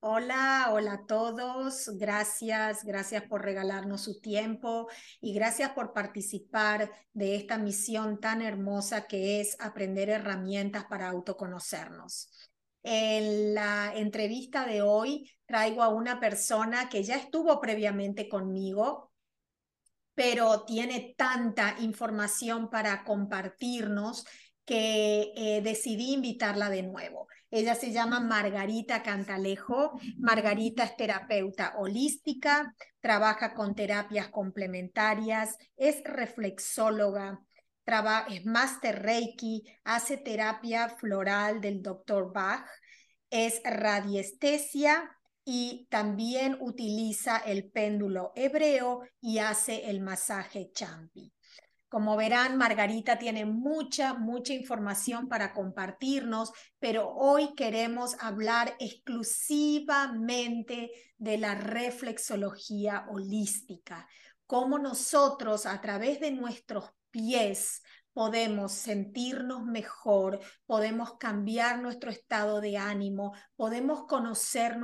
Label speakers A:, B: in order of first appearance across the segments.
A: Hola, hola a todos. Gracias, gracias por regalarnos su tiempo y gracias por participar de esta misión tan hermosa que es aprender herramientas para autoconocernos. En la entrevista de hoy traigo a una persona que ya estuvo previamente conmigo, pero tiene tanta información para compartirnos que eh, decidí invitarla de nuevo. Ella se llama Margarita Cantalejo. Margarita es terapeuta holística, trabaja con terapias complementarias, es reflexóloga, es máster Reiki, hace terapia floral del Dr. Bach, es radiestesia y también utiliza el péndulo hebreo y hace el masaje champi. Como verán, Margarita tiene mucha, mucha información para compartirnos, pero hoy queremos hablar exclusivamente de la reflexología holística, cómo nosotros a través de nuestros pies podemos sentirnos mejor, podemos cambiar nuestro estado de ánimo, podemos conocer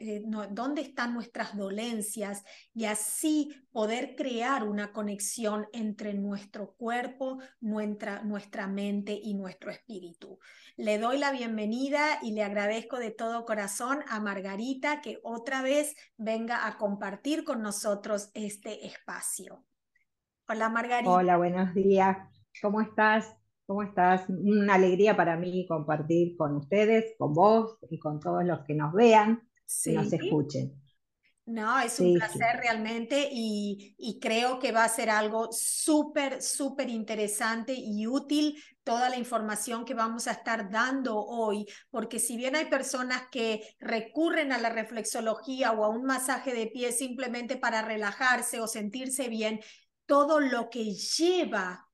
A: eh, dónde están nuestras dolencias y así poder crear una conexión entre nuestro cuerpo, nuestra, nuestra mente y nuestro espíritu. Le doy la bienvenida y le agradezco de todo corazón a Margarita que otra vez venga a compartir con nosotros este espacio. Hola Margarita.
B: Hola, buenos días. ¿Cómo estás? ¿Cómo estás? Una alegría para mí compartir con ustedes, con vos y con todos los que nos vean y nos escuchen.
A: No, es un placer realmente y, y, creo que va a ser algo súper, súper interesante y útil toda la información que vamos a estar dando hoy, porque si bien hay personas que recurren a la reflexología o a un masaje de pie simplemente para relajarse o sentirse bien, todo lo que lleva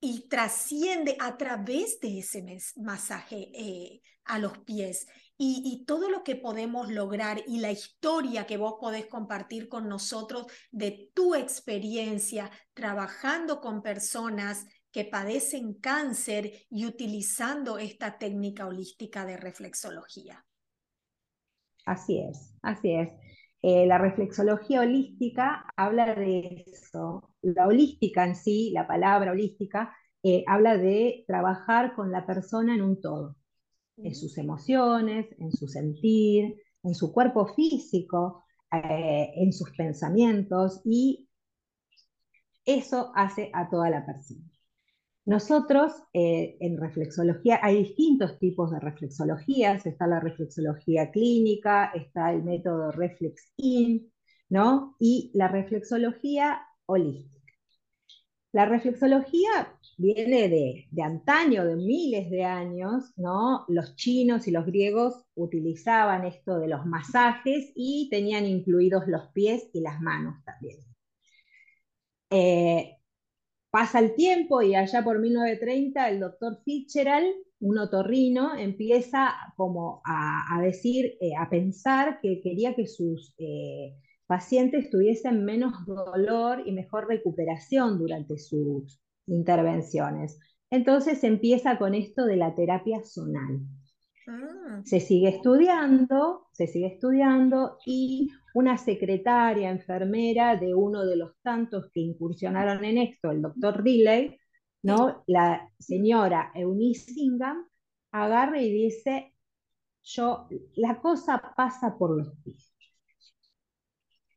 A: y trasciende a través de ese masaje eh, a los pies. Y, todo lo que podemos lograr y la historia que vos podés compartir con nosotros de tu experiencia trabajando con personas que padecen cáncer y utilizando esta técnica holística de reflexología.
B: Así es, así es. Eh, la reflexología holística habla de eso. La holística en sí, la palabra holística, eh, habla de trabajar con la persona en un todo, en sus emociones, en su sentir, en su cuerpo físico, eh, en sus pensamientos y eso hace a toda la persona. Nosotros eh, en reflexología hay distintos tipos de reflexologías, está la reflexología clínica, está el método Reflex-In, ¿no? Y la reflexología holística. La reflexología viene de, de, antaño, de miles de años, ¿no? Los chinos y los griegos utilizaban esto de los masajes y tenían incluidos los pies y las manos también. Eh, Pasa el tiempo y allá por 1930 el doctor Fitzgerald, un otorrino, empieza como a, decir, eh, a pensar que quería que sus eh, pacientes tuviesen menos dolor y mejor recuperación durante sus intervenciones. Entonces empieza con esto de la terapia zonal. Ah. Se sigue estudiando, se sigue estudiando y una secretaria, enfermera de uno de los tantos que incursionaron en esto, el doctor Riley, ¿no? la señora Eunice Singham, agarra y dice, yo, la cosa pasa por los pies.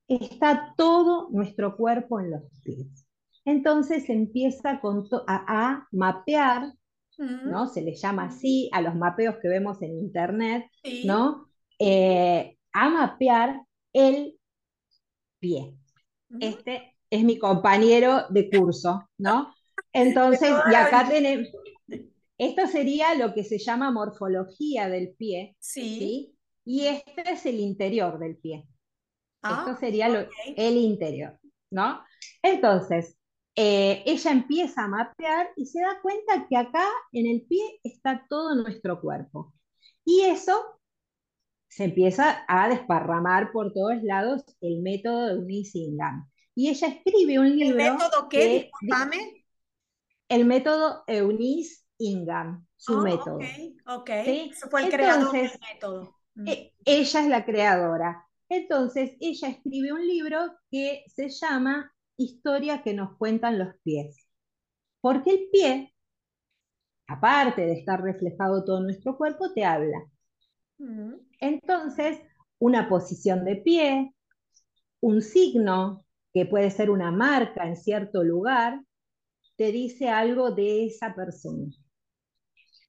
B: Está todo nuestro cuerpo en los pies. Entonces empieza con a, mapear, ¿no? Se le llama así a los mapeos que vemos en internet, ¿no? Eh, a mapear el pie. Este es mi compañero de curso, ¿no? Entonces, y acá tenemos, esto sería lo que se llama morfología del pie, sí. Y este es el interior del pie. Ah, esto sería el interior, ¿no? Entonces, eh, ella empieza a mapear y se da cuenta que acá en el pie está todo nuestro cuerpo. Y eso se empieza a desparramar por todos lados el método de Eunice Y ella escribe un libro.
A: ¿El método qué? Disculpame.
B: El método Eunice Ingham, su ah, método.
A: Ok, ok. Eso fue el creador del método.
B: Mm. E, ella es la creadora. Entonces, ella escribe un libro que se llama Historia que nos cuentan los pies. Porque el pie, aparte de estar reflejado todo nuestro cuerpo, te habla. Entonces, una posición de pie, un signo, que puede ser una marca en cierto lugar, te dice algo de esa persona.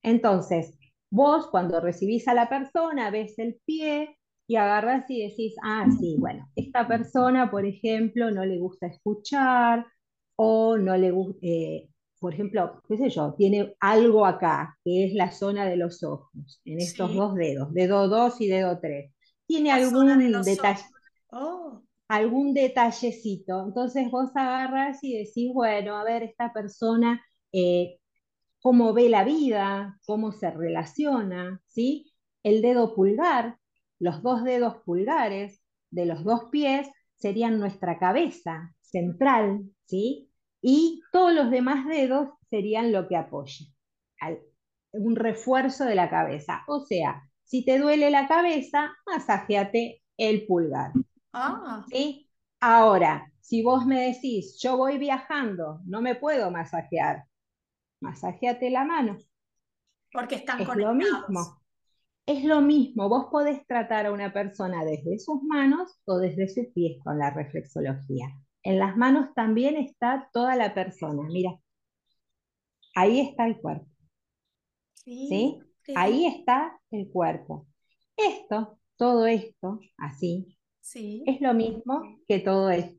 B: Entonces, vos cuando recibís a la persona, ves el pie y agarras y decís, ah, sí, bueno, esta persona, por ejemplo, no le gusta escuchar o no le gusta, eh, por ejemplo, qué sé yo, tiene algo acá, que es la zona de los ojos, en estos dos dedos, dedo 2 y dedo 3. Tiene algún detalle. Oh. Algún detallecito. Entonces vos agarras y decís, bueno, a ver, esta persona, eh, cómo ve la vida, cómo se relaciona, ¿sí? El dedo pulgar, los dos dedos pulgares de los dos pies serían nuestra cabeza central, ¿sí? y todos los demás dedos serían lo que apoya, un refuerzo de la cabeza. O sea, si te duele la cabeza, masajeate el pulgar. Ah. ¿Sí? Ahora, si vos me decís, yo voy viajando, no me puedo masajear, masajeate la mano.
A: Porque están
B: es
A: conectados.
B: lo mismo. Es lo mismo, vos podés tratar a una persona desde sus manos o desde sus pies con la reflexología. En las manos también está toda la persona. Mira, ahí está el cuerpo. Sí, Ahí está el cuerpo. Esto, todo esto, así, sí. es lo mismo que todo esto.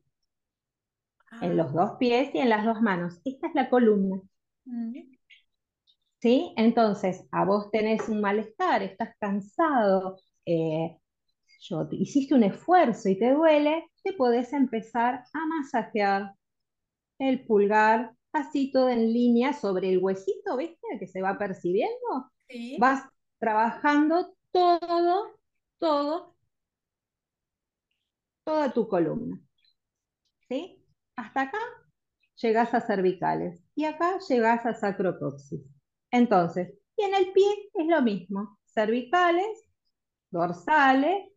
B: En los dos pies y en las dos manos. Esta es la columna. Mm. ¿Sí? Entonces, a vos tenés un malestar, estás cansado, eh, yo, hiciste un esfuerzo y te duele, te podés empezar a masajear el pulgar, así todo en línea sobre el huesito, ¿viste? Que se va percibiendo. Vas trabajando todo, todo, toda tu columna. ¿Sí? Hasta acá llegas a cervicales y acá llegas a sacrocoxis. Entonces, y en el pie es lo mismo, cervicales, dorsales,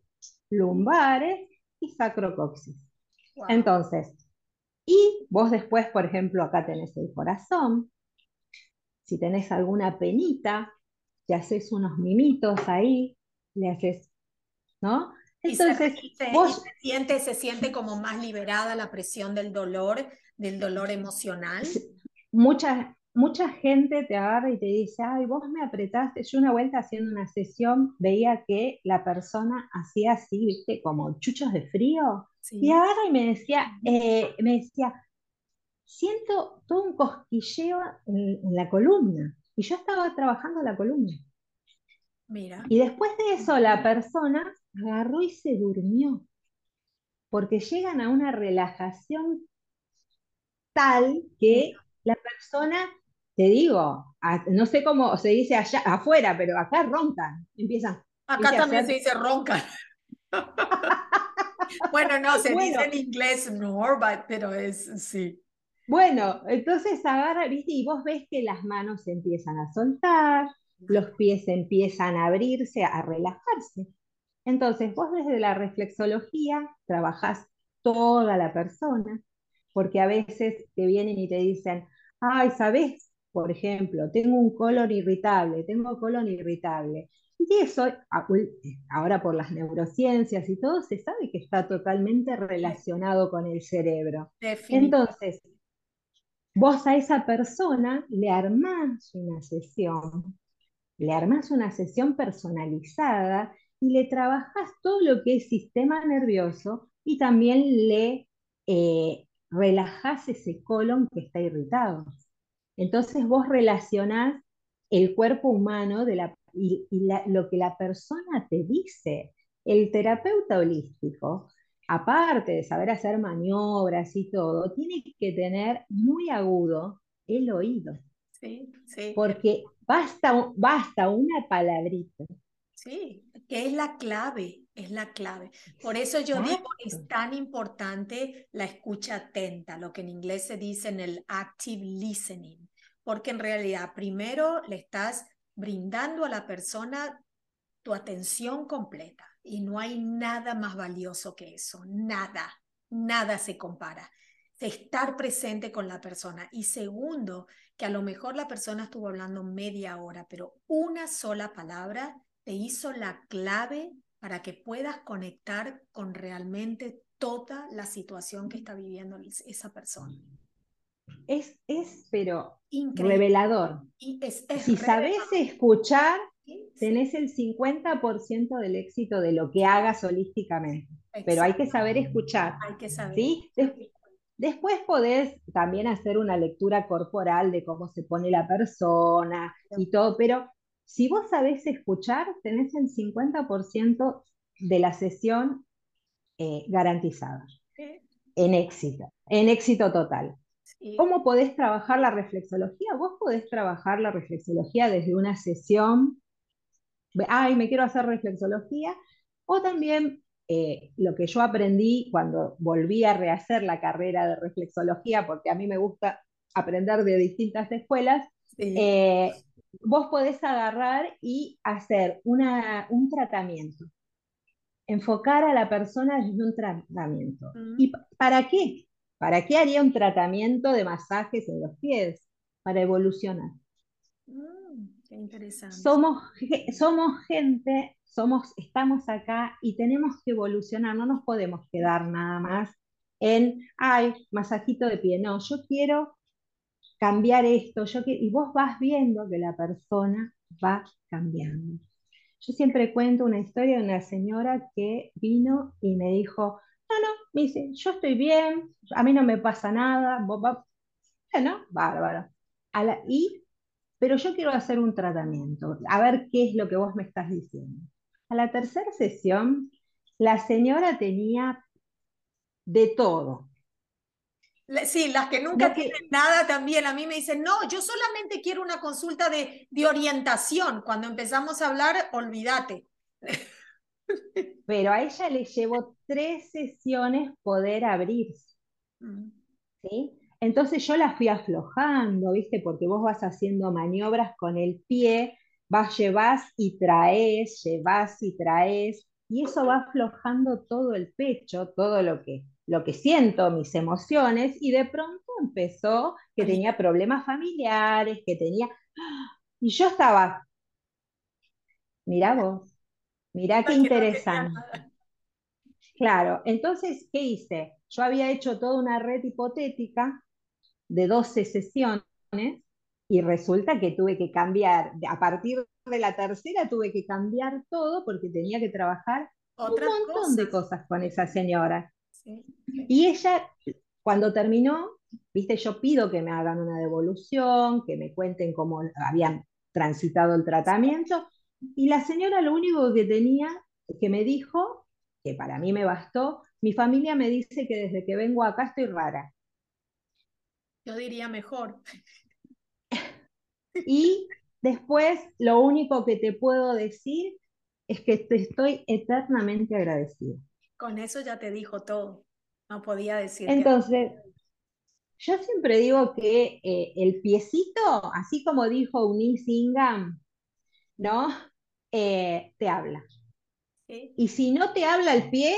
B: lumbares y sacrocoxis. Entonces, y vos después, por ejemplo, acá tenés el corazón, si tenés alguna penita, te haces unos mimitos ahí, le haces, ¿no?
A: Entonces, vos... se, siente, se siente como más liberada la presión del dolor, del dolor emocional.
B: Muchas, mucha gente te agarra y te dice, ay, vos me apretaste. Yo una vuelta haciendo una sesión veía que la persona hacía así, viste, como chuchos de frío. Y agarra y me decía, eh, me decía, siento todo un cosquilleo en, la columna. Y yo estaba trabajando la columna. Mira. Y después de eso la persona agarró y se durmió. Porque llegan a una relajación tal que la persona te digo, no sé cómo se dice allá afuera, pero acá roncan, empiezan.
A: Acá también se dice roncan. bueno, no, se dice en inglés no, pero es sí.
B: Bueno, entonces agarra, viste, y vos ves que las manos se empiezan a soltar, los pies empiezan a abrirse, a relajarse. Entonces, vos desde la reflexología trabajás toda la persona, porque a veces te vienen y te dicen, ay, ¿sabes por ejemplo, tengo un colon irritable, tengo colon irritable. Y eso, ahora por las neurociencias y todo, se sabe que está totalmente relacionado con el cerebro. Entonces, vos a esa persona le armás una sesión, le armás una sesión personalizada y le trabajás todo lo que es sistema nervioso y también le eh, relajás ese colon que está irritado. Entonces vos relacionás el cuerpo humano de la, y, lo que la persona te dice. El terapeuta holístico, aparte de saber hacer maniobras y todo, tiene que tener muy agudo el oído. Sí, sí. Porque basta, basta una palabrita.
A: Sí, que es la clave, es la clave. Por eso yo digo, es tan importante la escucha atenta, lo que en inglés se dice en el active listening porque en realidad primero le estás brindando a la persona tu atención completa. Y no hay nada más valioso que eso, nada, nada se compara. estar presente con la persona. Y segundo, que a lo mejor la persona estuvo hablando media hora, pero una sola palabra te hizo la clave para que puedas conectar con realmente toda la situación que está viviendo esa persona.
B: Es, es pero revelador.
A: Y es,
B: si sabes escuchar, tenés el 50% del éxito de lo que hagas holísticamente. Pero hay que saber escuchar.
A: Hay que saber.
B: ¿sí? después podés también hacer una lectura corporal de cómo se pone la persona y todo, pero si vos sabés escuchar, tenés el 50% de la sesión eh, garantizada. En éxito, en éxito total. ¿Cómo podés trabajar la reflexología? Vos podés trabajar la reflexología desde una sesión, ay, me quiero hacer reflexología, o también eh, lo que yo aprendí cuando volví a rehacer la carrera de reflexología, porque a mí me gusta aprender de distintas escuelas, eh, vos podés agarrar y hacer una, un tratamiento, enfocar a la persona en un tratamiento. ¿Y para qué? ¿Para qué haría un tratamiento de masajes en los pies? Para evolucionar.
A: Mm, qué interesante.
B: Somos, somos gente, somos, estamos acá y tenemos que evolucionar, no nos podemos quedar nada más en, ay, masajito de pie. No, yo quiero cambiar esto, y vos vas viendo que la persona va cambiando. Yo siempre cuento una historia de una señora que vino y me dijo, no, no, me dice, yo estoy bien, a mí no me pasa nada, bueno, bárbaro. y, pero yo quiero hacer un tratamiento, a ver qué es lo que vos me estás diciendo. A la tercera sesión, la señora tenía de todo.
A: Sí, las que nunca tienen nada también. A mí me dicen, no, yo solamente quiero una consulta de, de orientación. Cuando empezamos a hablar, olvídate.
B: Pero a ella le llevó tres sesiones poder abrirse. Mm. ¿sí? Entonces yo la fui aflojando, ¿viste? Porque vos vas haciendo maniobras con el pie, vas, llevas y traes, llevas y traes, y eso va aflojando todo el pecho, todo lo que, lo que siento, mis emociones, y de pronto empezó que tenía problemas familiares, que tenía... Y yo estaba, mira vos, Mirá qué interesante. claro, entonces, ¿qué hice? Yo había hecho toda una red hipotética de 12 sesiones y resulta que tuve que cambiar, a partir de la tercera tuve que cambiar todo porque tenía que trabajar un montón de cosas con esa señora. Y ella, cuando terminó, viste, yo pido que me hagan una devolución, que me cuenten cómo habían transitado el tratamiento, y la señora lo único que tenía, que me dijo, que para mí me bastó, mi familia me dice que desde que vengo acá estoy rara.
A: Yo diría mejor.
B: Y después lo único que te puedo decir es que te estoy eternamente agradecida.
A: Con eso ya te dijo todo. No podía decir.
B: Entonces, yo siempre digo que eh, el piecito, así como dijo Eunice Ingham, ¿no? Eh, te habla. Y si no te habla el pie,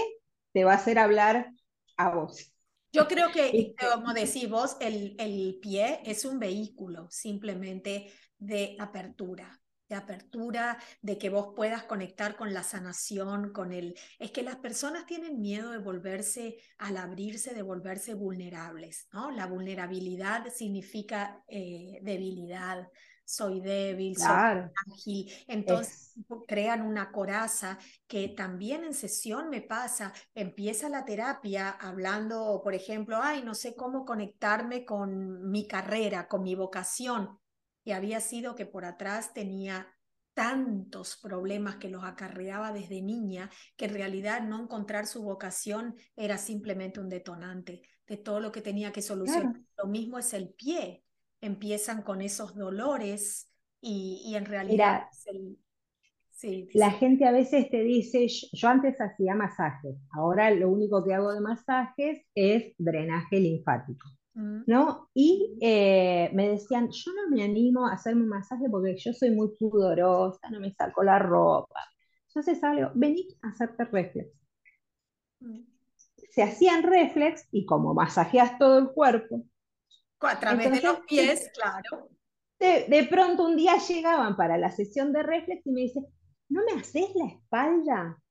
B: te va a hacer hablar a vos.
A: Yo creo que, como decís vos, el, el pie es un vehículo simplemente de apertura de apertura, de que vos puedas conectar con la sanación, con el... Es que las personas tienen miedo de volverse, al abrirse, de volverse vulnerables, ¿no? La vulnerabilidad significa eh, debilidad, soy débil, soy ágil. Entonces crean una coraza que también en sesión me pasa. Empieza la terapia hablando, por ejemplo, ay, no sé cómo conectarme con mi carrera, con mi vocación. Y había sido que por atrás tenía tantos problemas que los acarreaba desde niña, que en realidad no encontrar su vocación era simplemente un detonante de todo lo que tenía que solucionar. Lo mismo es el pie empiezan con esos dolores y, en realidad
B: la gente a veces te dice, yo antes hacía masajes, ahora lo único que hago de masajes es drenaje linfático. Mm. ¿No? Y eh, me decían, yo no me animo a hacerme un masaje porque yo soy muy pudorosa, no me saco la ropa. Entonces algo, vení a hacerte reflex.
A: Mm.
B: Se hacían reflex y como masajeas todo el cuerpo.
A: A través de los pies, claro.
B: De, pronto un día llegaban para la sesión de reflex y me dicen, ¿no me haces la espalda?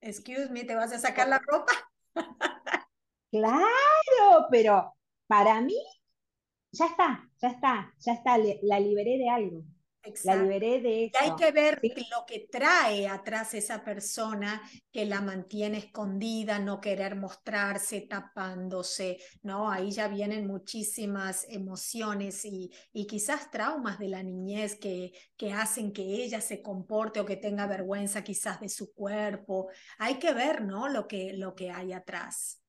A: Excuse me, ¿te vas a sacar la ropa?
B: claro, pero para mí ya está, ya está, ya está, la liberé de algo. La liberé de eso.
A: Y hay que ver lo que trae atrás esa persona que la mantiene escondida, no querer mostrarse, tapándose, ¿no? Ahí ya vienen muchísimas emociones y, y quizás traumas de la niñez que, que hacen que ella se comporte o que tenga vergüenza quizás de su cuerpo. Hay que ver, ¿no? Lo que, lo que hay atrás.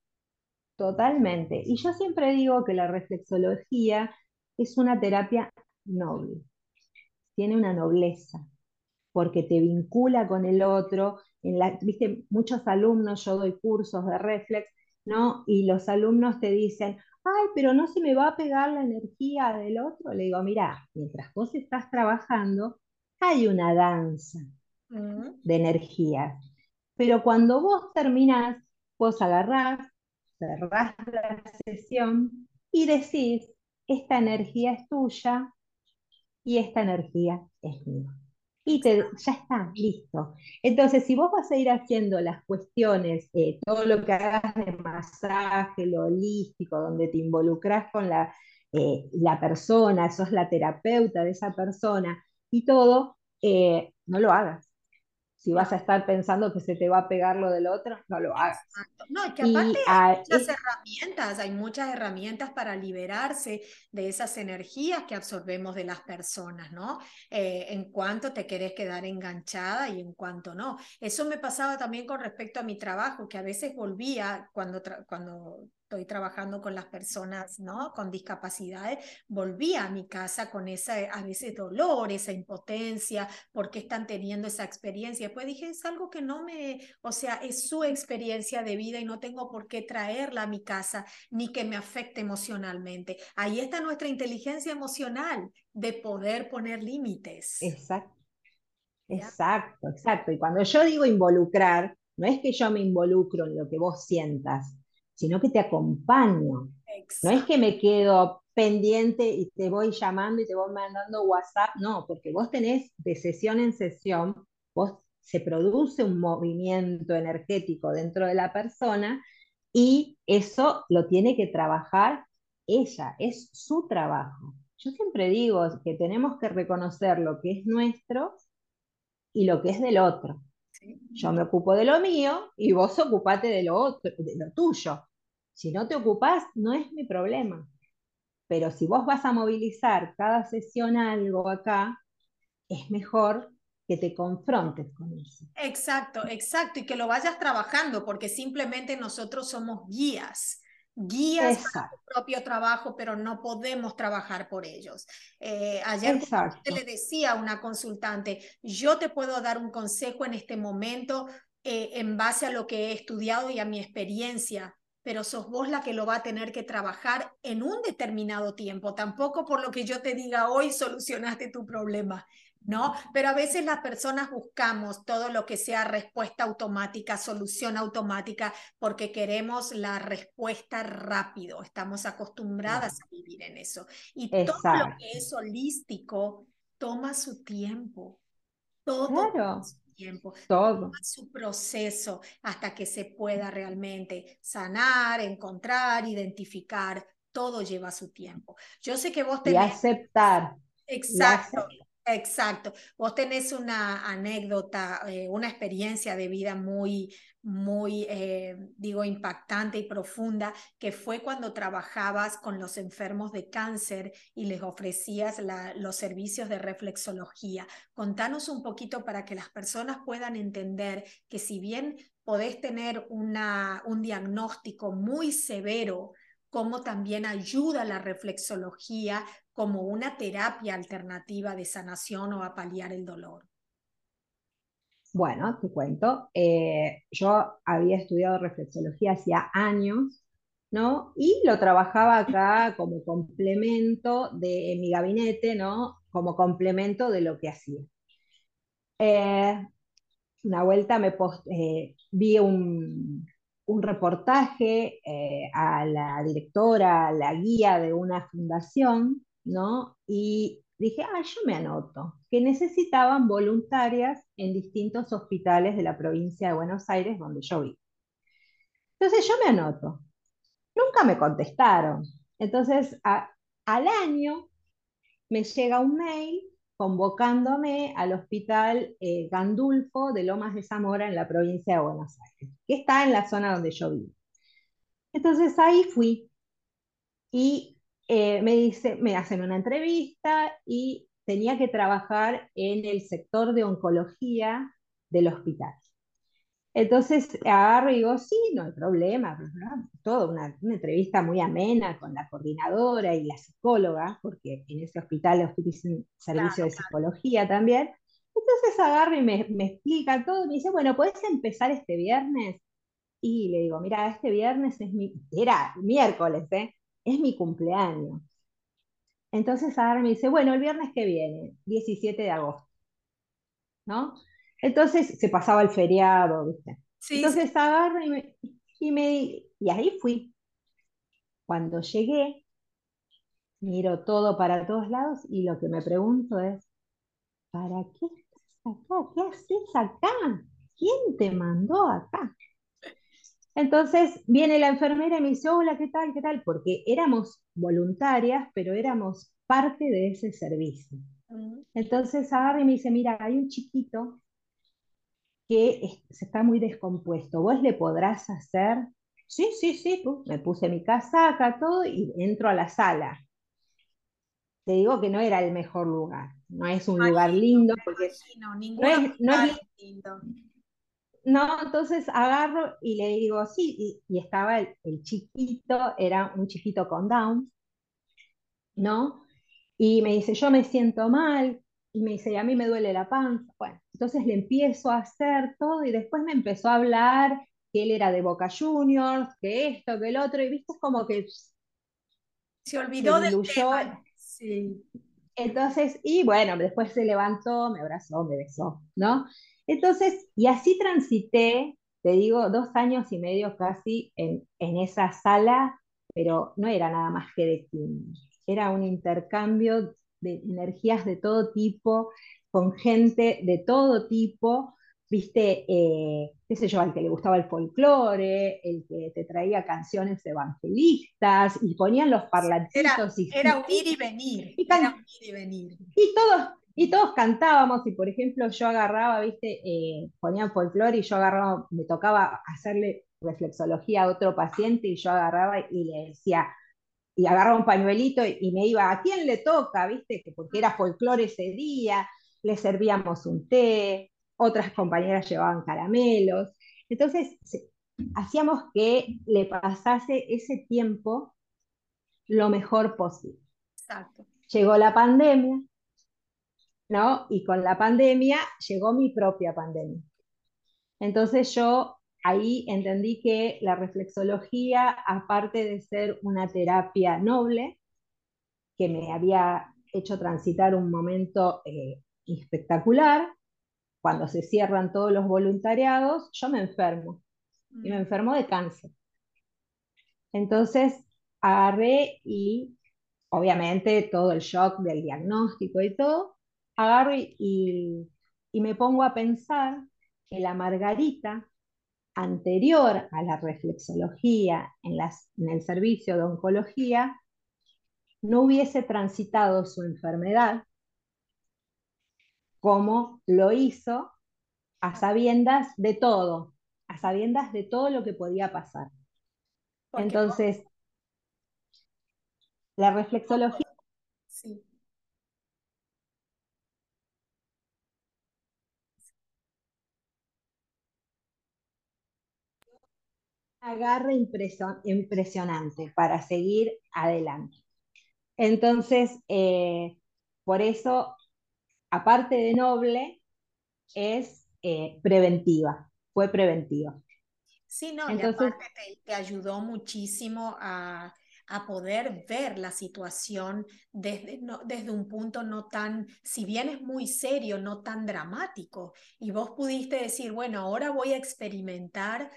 B: Totalmente. Y yo siempre digo que la reflexología es una terapia noble tiene una nobleza, porque te vincula con el otro. En la, viste, muchos alumnos, yo doy cursos de reflex, ¿no? Y los alumnos te dicen, ay, pero no se me va a pegar la energía del otro. Le digo, mira, mientras vos estás trabajando, hay una danza de energías. Pero cuando vos terminás, vos agarrás, cerrás la sesión y decís, esta energía es tuya, y esta energía es mía. Y ya está, listo. Entonces, si vos vas a ir haciendo las cuestiones, eh, todo lo que hagas de masaje, lo holístico, donde te involucras con la, eh, la persona, sos la terapeuta de esa persona y todo, eh, no lo hagas si vas a estar pensando que se te va a pegar lo del otro, no lo hagas.
A: No, es que aparte hay muchas herramientas, hay muchas herramientas para liberarse de esas energías que absorbemos de las personas, ¿no? Eh, en cuanto te querés quedar enganchada y en cuanto no. Eso me pasaba también con respecto a mi trabajo, que a veces volvía cuando, cuando estoy trabajando con las personas ¿no? con discapacidades, volví a mi casa con esa, a veces dolor, esa impotencia, porque están teniendo esa experiencia. Después dije, es algo que no me, o sea, es su experiencia de vida y no tengo por qué traerla a mi casa ni que me afecte emocionalmente. Ahí está nuestra inteligencia emocional de poder poner límites.
B: Exacto. Exacto, exacto. Y cuando yo digo involucrar, no es que yo me involucro en lo que vos sientas, sino que te acompaño. No es que me quedo pendiente y te voy llamando y te voy mandando WhatsApp, no, porque vos tenés de sesión en sesión, vos se produce un movimiento energético dentro de la persona y eso lo tiene que trabajar ella, es su trabajo. Yo siempre digo que tenemos que reconocer lo que es nuestro y lo que es del otro. Yo me ocupo de lo mío y vos ocupate de lo otro, de lo tuyo. Si no te ocupás, no es mi problema. Pero si vos vas a movilizar cada sesión algo acá, es mejor que te confrontes con eso.
A: Exacto, exacto, y que lo vayas trabajando, porque simplemente nosotros somos guías, guías para tu propio trabajo, pero no podemos trabajar por ellos. Eh, ayer le decía a una consultante, yo te puedo dar un consejo en este momento eh, en base a lo que he estudiado y a mi experiencia, pero sos vos la que lo va a tener que trabajar en un determinado tiempo. Tampoco por lo que yo te diga hoy solucionaste tu problema, ¿no? Pero a veces las personas buscamos todo lo que sea respuesta automática, solución automática, porque queremos la respuesta rápido. Estamos acostumbradas a vivir en eso. Y todo lo que es holístico toma su tiempo. Todo claro tiempo,
B: todo
A: su proceso hasta que se pueda realmente sanar, encontrar, identificar, todo lleva su tiempo. Yo sé que vos tenés...
B: Y aceptar.
A: Exacto. Exacto. Vos tenés una anécdota, eh, una experiencia de vida muy, muy, eh, digo, impactante y profunda, que fue cuando trabajabas con los enfermos de cáncer y les ofrecías los servicios de reflexología. Contanos un poquito para que las personas puedan entender que si bien podés tener un diagnóstico muy severo, como también ayuda la reflexología como una terapia alternativa de sanación o a paliar el dolor.
B: Bueno, te cuento. Eh, yo había estudiado reflexología hacía años, ¿no? Y lo trabajaba acá como complemento de mi gabinete, ¿no? Como complemento de lo que hacía. Eh, una vuelta me eh, vi un, un reportaje a la directora, a la guía de una fundación, ¿no? Y dije, ah, yo me anoto, que necesitaban voluntarias en distintos hospitales de la provincia de Buenos Aires donde yo vi. Entonces yo me anoto. Nunca me contestaron. Entonces al año me llega un mail convocándome al hospital eh, Gandulfo de Lomas de Zamora en la provincia de Buenos Aires, que está en la zona donde yo vivo. Entonces ahí fui y eh, me, dice, me hacen una entrevista y tenía que trabajar en el sector de oncología del hospital. Entonces agarro y digo, sí, no hay problema, pues, toda una, entrevista muy amena con la coordinadora y la psicóloga, porque en ese hospital un servicio de psicología también. Entonces agarro y me, me explica todo, me dice, bueno, ¿puedes empezar este viernes? Y le digo, mira, este viernes es mi, era miércoles, ¿eh? Es mi cumpleaños. Entonces y me dice, bueno, el viernes que viene, 17 de agosto, ¿no? Entonces se pasaba el feriado, ¿viste? Entonces agarro y me, y me, y ahí fui. Cuando llegué, miro todo para todos lados y lo que me pregunto es, ¿para qué estás acá? ¿Qué haces acá? ¿Quién te mandó acá? Entonces viene la enfermera y me dice, hola, ¿qué tal? ¿Qué tal? Porque éramos voluntarias, pero éramos parte de ese servicio. Entonces agarra y me dice, mira, hay un chiquito que se está muy descompuesto. ¿Vos le podrás hacer? Sí, sí, sí, me puse mi casaca, todo y entro a la sala. Te digo que no era el mejor lugar, no es un lugar lindo porque no, es, no es lindo. No, entonces agarro y le digo, sí, y, estaba el, el, chiquito, era un chiquito con Down, ¿no? Y me dice, yo me siento mal, y me dice, a mí me duele la panza. Bueno, entonces le empiezo a hacer todo y después me empezó a hablar que él era de Boca Juniors, que esto, que el otro, y viste como que
A: se olvidó de tema. Sí.
B: Entonces, y bueno, después se levantó, me abrazó, me besó, ¿no? Entonces, y así transité, te digo, dos años y medio casi en, en esa sala, pero no era nada más que de era un intercambio de energías de todo tipo, con gente de todo tipo, viste, eh, qué sé yo, al que le gustaba el folclore, el que te traía canciones evangelistas, y ponían los parlantitos.
A: Era, y, ir y venir, y, era y venir.
B: Y todos, y todos cantábamos, y por ejemplo yo agarraba, viste, eh, ponían folclore y yo agarraba, me tocaba hacerle reflexología a otro paciente y yo agarraba y le decía, y agarraba un pañuelito y, me iba, ¿a quién le toca? ¿Viste? Porque era folclore ese día, le servíamos un té, otras compañeras llevaban caramelos. Entonces, hacíamos que le pasase ese tiempo lo mejor posible.
A: Exacto.
B: Llegó la pandemia, ¿no? Y con la pandemia llegó mi propia pandemia. Entonces yo ahí entendí que la reflexología, aparte de ser una terapia noble, que me había hecho transitar un momento eh, espectacular, cuando se cierran todos los voluntariados, yo me enfermo, y me mm. enfermo de cáncer. Entonces agarré y, obviamente, todo el shock del diagnóstico y todo, agarro y, y me pongo a pensar que la margarita anterior a la reflexología en, en el servicio de oncología no hubiese transitado su enfermedad como lo hizo a sabiendas de todo, a sabiendas de todo lo que podía pasar. Entonces, la reflexología agarre impresionante para seguir adelante. Entonces, eh, por eso, aparte de noble, es eh, preventiva, fue preventiva.
A: Sí, no, Entonces, y aparte te, ayudó muchísimo a, a poder ver la situación desde, no, desde un punto no tan, si bien es muy serio, no tan dramático. Y vos pudiste decir, bueno, ahora voy a experimentar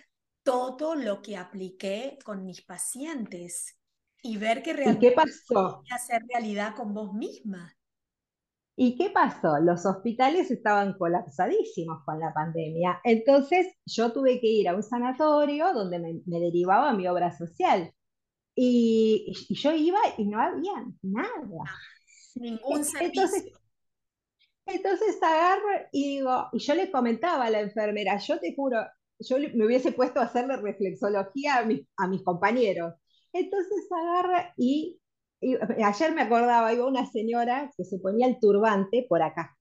A: todo lo que apliqué con mis pacientes y ver que realmente
B: ¿Y qué pasó?
A: hacer realidad con vos misma.
B: ¿Y qué pasó? Los hospitales estaban colapsadísimos con la pandemia. Entonces yo tuve que ir a un sanatorio donde me, me derivaba mi obra social. Y, y, yo iba y no había nada.
A: Ningún servicio.
B: Entonces, entonces agarro y digo, y yo le comentaba a la enfermera, yo te juro, yo me hubiese puesto a hacerle reflexología a, mi, a mis compañeros. Entonces agarra y ayer me acordaba, iba una señora que se ponía el turbante por acá,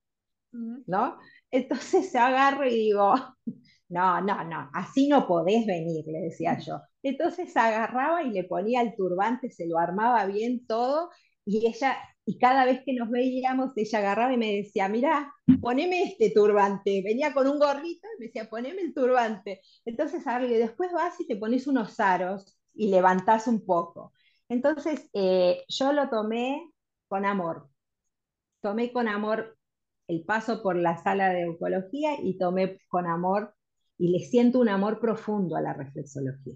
B: ¿no? Entonces se agarro y digo, no, no, no, así no podés venir, le decía yo. Entonces agarraba y le ponía el turbante, se lo armaba bien todo, y ella, y cada vez que nos veíamos, ella agarraba y me decía, mira, poneme este turbante. Venía con un gorrito y me decía, poneme el turbante. Entonces, después vas y te pones unos aros y levantás un poco. Entonces, eh, yo lo tomé con amor. Tomé con amor el paso por la sala de oncología y tomé con amor y le siento un amor profundo a la reflexología.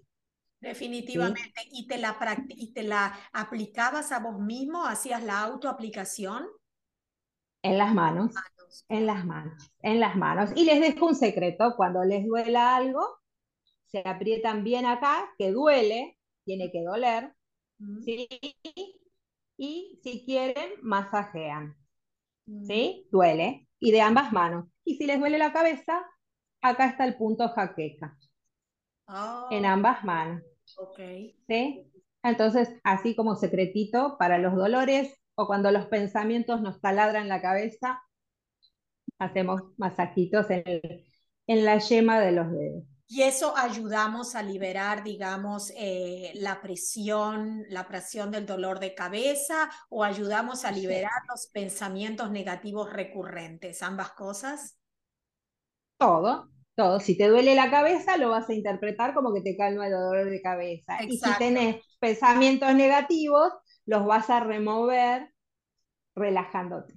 A: Definitivamente. ¿Y, te la ¿Y te la aplicabas a vos mismo? ¿Hacías la autoaplicación?
B: En las manos, en las manos, en las manos. Y les dejo un secreto, cuando les duela algo, se aprietan bien acá, que duele, tiene que doler, ¿sí? Y si quieren, masajean, ¿sí? Duele, y de ambas manos. Y si les duele la cabeza, acá está el punto jaqueca, en oh. ambas manos.
A: Ok.
B: ¿Sí? Entonces, así como secretito para los dolores o cuando los pensamientos nos taladran la cabeza, hacemos masajitos en, en la yema de los dedos.
A: Y eso ayudamos a liberar, digamos, eh, la presión, la presión del dolor de cabeza o ayudamos a liberar los pensamientos negativos recurrentes, ambas cosas.
B: Todo, todo. Si te duele la cabeza, lo vas a interpretar como que te calma el dolor de cabeza. Y si tenés pensamientos negativos, los vas a remover relajándote.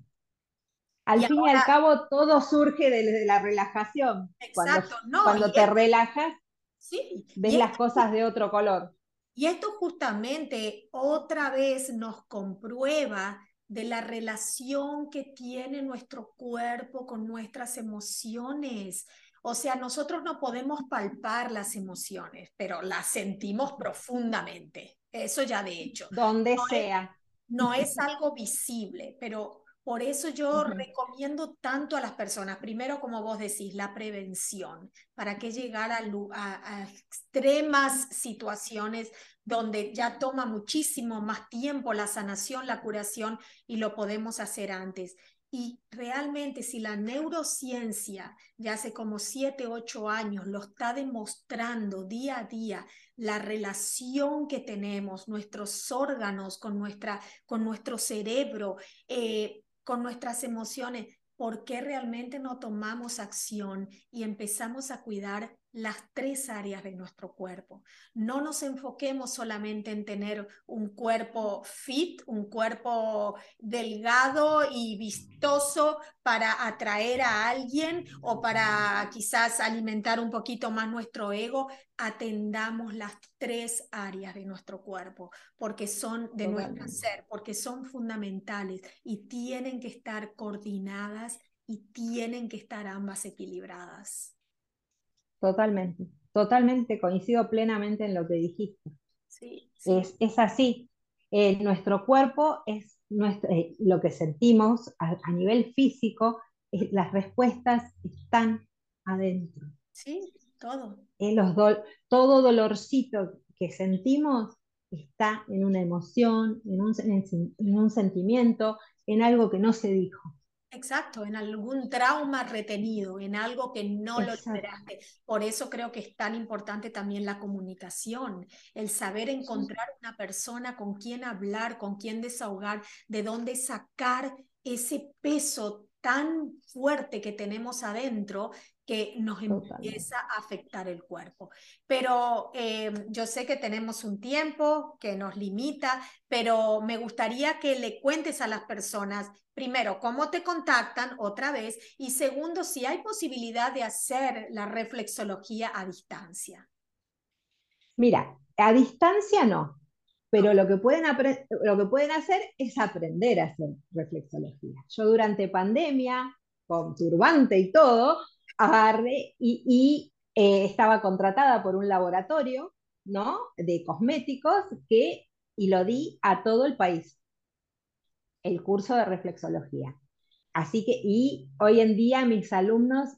B: Al fin y al cabo, todo surge de, la relajación.
A: Exacto,
B: cuando, no. Cuando te relajas,
A: sí.
B: ves las cosas de otro color.
A: Y esto justamente otra vez nos comprueba de la relación que tiene nuestro cuerpo con nuestras emociones. O sea, nosotros no podemos palpar las emociones, pero las sentimos profundamente. Eso ya de hecho.
B: Donde sea.
A: no es algo visible, pero por eso yo recomiendo tanto a las personas, primero como vos decís, la prevención, para que llegar a, a, extremas situaciones donde ya toma muchísimo más tiempo la sanación, la curación y lo podemos hacer antes. Y realmente si la neurociencia ya hace como siete, ocho años lo está demostrando día a día, la relación que tenemos, nuestros órganos con, nuestra, con nuestro cerebro, eh, con nuestras emociones, ¿por qué realmente no tomamos acción y empezamos a cuidar las tres áreas de nuestro cuerpo. No nos enfoquemos solamente en tener un cuerpo fit, un cuerpo delgado y vistoso para atraer a alguien o para quizás alimentar un poquito más nuestro ego. Atendamos las tres áreas de nuestro cuerpo porque son de nuestro ser, porque son fundamentales y tienen que estar coordinadas y tienen que estar ambas equilibradas.
B: Totalmente, totalmente, coincido plenamente en lo que dijiste. Sí, Es, es, así. Eh, nuestro cuerpo es nuestro, eh, lo que sentimos a, nivel físico, las respuestas están adentro.
A: Sí, todo.
B: Eh, los todo dolorcito que sentimos está en una emoción, en un, en un sentimiento, en algo que no se dijo.
A: Exacto, en algún trauma retenido, en algo que no lo esperaste. Por eso creo que es tan importante también la comunicación, el saber encontrar una persona con quien hablar, con quien desahogar, de dónde sacar ese peso tan fuerte que tenemos adentro que nos empieza a afectar el cuerpo. Pero eh, yo sé que tenemos un tiempo que nos limita, pero me gustaría que le cuentes a las personas, primero, cómo te contactan otra vez y segundo, si hay posibilidad de hacer la reflexología a distancia.
B: Mira, a distancia no, pero lo que, pueden lo que pueden hacer es aprender a hacer reflexología. Yo durante pandemia, con turbante y todo, agarré y, eh, estaba contratada por un laboratorio ¿no? de cosméticos que, y lo di a todo el país, el curso de reflexología. Así que, y hoy en día mis alumnos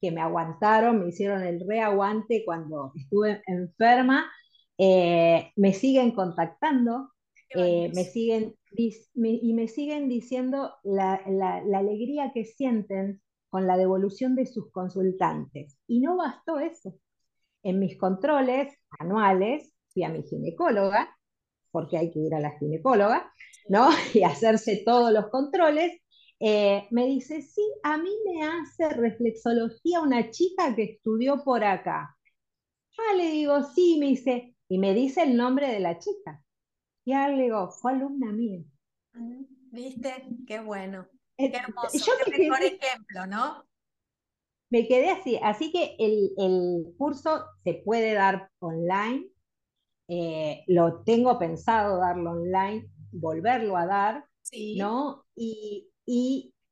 B: que me aguantaron, me hicieron el reaguante cuando estuve enferma, eh, me siguen contactando, eh, me siguen, y me siguen diciendo la, la alegría que sienten con la devolución de sus consultantes. Y no bastó eso. En mis controles anuales fui a mi ginecóloga, porque hay que ir a la ginecóloga, ¿no? Y hacerse todos los controles. Eh, me dice, sí, a mí me hace reflexología una chica que estudió por acá. Ah, le digo, sí, me dice, y me dice el nombre de la chica. Y ahora le digo, fue alumna mía.
A: ¿Viste? Qué bueno. Qué hermoso, Yo qué mejor ejemplo, ¿no?
B: Me quedé así, así que el, curso se puede dar online, eh, lo tengo pensado darlo online, volverlo a dar, ¿no? Y,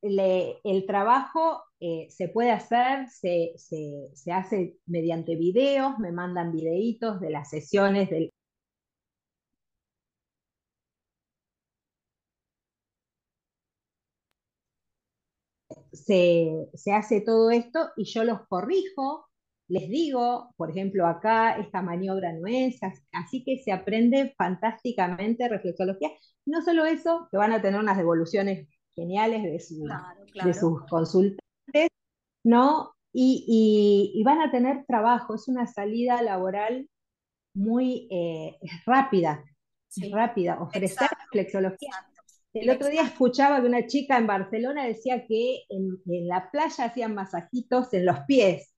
B: el trabajo eh, se puede hacer, se, se, hace mediante videos, me mandan videitos de las sesiones del, se, hace todo esto y yo los corrijo, les digo, por ejemplo, acá esta maniobra no es, así que se aprende fantásticamente reflexología. No solo eso, que van a tener unas devoluciones geniales de, de sus consultantes, ¿no? Y, van a tener trabajo, es una salida laboral muy eh, rápida, rápida, ofrecer reflexología. El otro día escuchaba que una chica en Barcelona decía que en, la playa hacían masajitos en los pies.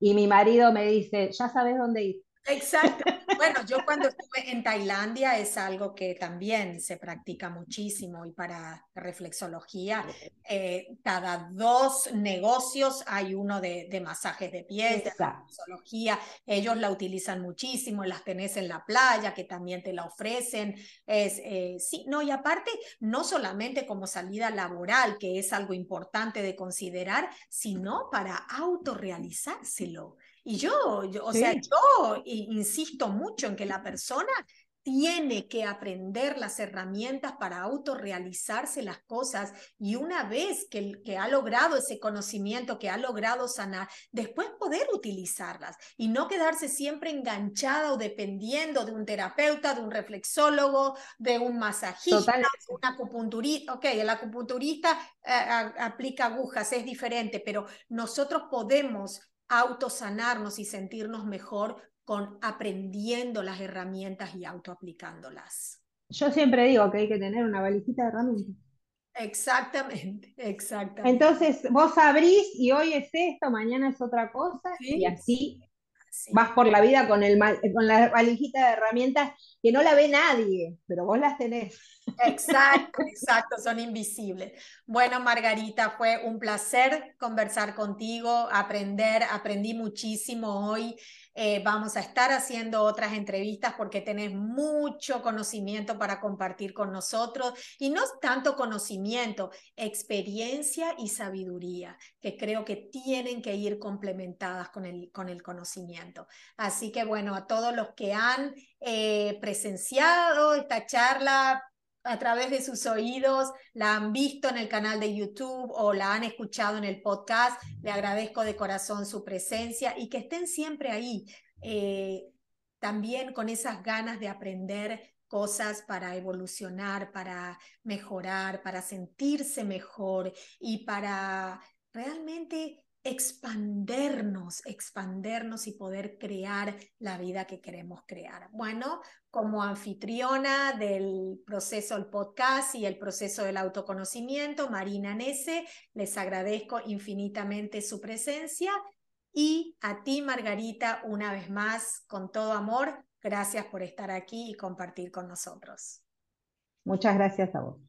B: Y mi marido me dice, ya sabes dónde ir.
A: Exacto. Bueno, yo cuando estuve en Tailandia es algo que también se practica muchísimo y para reflexología, eh, cada dos negocios hay uno de, masajes de pies, de reflexología. Ellos la utilizan muchísimo, las tenés en la playa, que también te la ofrecen. Es, eh, sí, no, y aparte, no solamente como salida laboral, que es algo importante de considerar, sino para autorrealizárselo. Y yo, yo o sea, yo insisto mucho en que la persona tiene que aprender las herramientas para autorrealizarse las cosas y una vez que, que, ha logrado ese conocimiento, que ha logrado sanar, después poder utilizarlas y no quedarse siempre enganchada o dependiendo de un terapeuta, de un reflexólogo, de un masajista, de un acupunturista. Ok, el acupunturista eh, aplica agujas, es diferente, pero nosotros podemos autosanarnos y sentirnos mejor con aprendiendo las herramientas y autoaplicándolas.
B: Yo siempre digo que hay que tener una valijita de herramientas.
A: Exactamente, exactamente.
B: Entonces vos abrís y hoy es esto, mañana es otra cosa y así vas por la vida con, el, con la valijita de herramientas que no la ve nadie, pero vos las tenés.
A: Exacto, exacto, son invisibles. Bueno, Margarita, fue un placer conversar contigo, aprender, aprendí muchísimo hoy. Eh, vamos a estar haciendo otras entrevistas porque tenés mucho conocimiento para compartir con nosotros y no tanto conocimiento, experiencia y sabiduría, que creo que tienen que ir complementadas con el, con el conocimiento. Así que bueno, a todos los que han eh, presenciado esta charla, a través de sus oídos, la han visto en el canal de YouTube o la han escuchado en el podcast. Le agradezco de corazón su presencia y que estén siempre ahí, eh, también con esas ganas de aprender cosas para evolucionar, para mejorar, para sentirse mejor y para realmente expandernos, expandernos y poder crear la vida que queremos crear. Bueno, como anfitriona del proceso del podcast y el proceso del autoconocimiento, Marina Nese, les agradezco infinitamente su presencia y a ti, Margarita, una vez más, con todo amor, gracias por estar aquí y compartir con nosotros.
B: Muchas gracias a vos.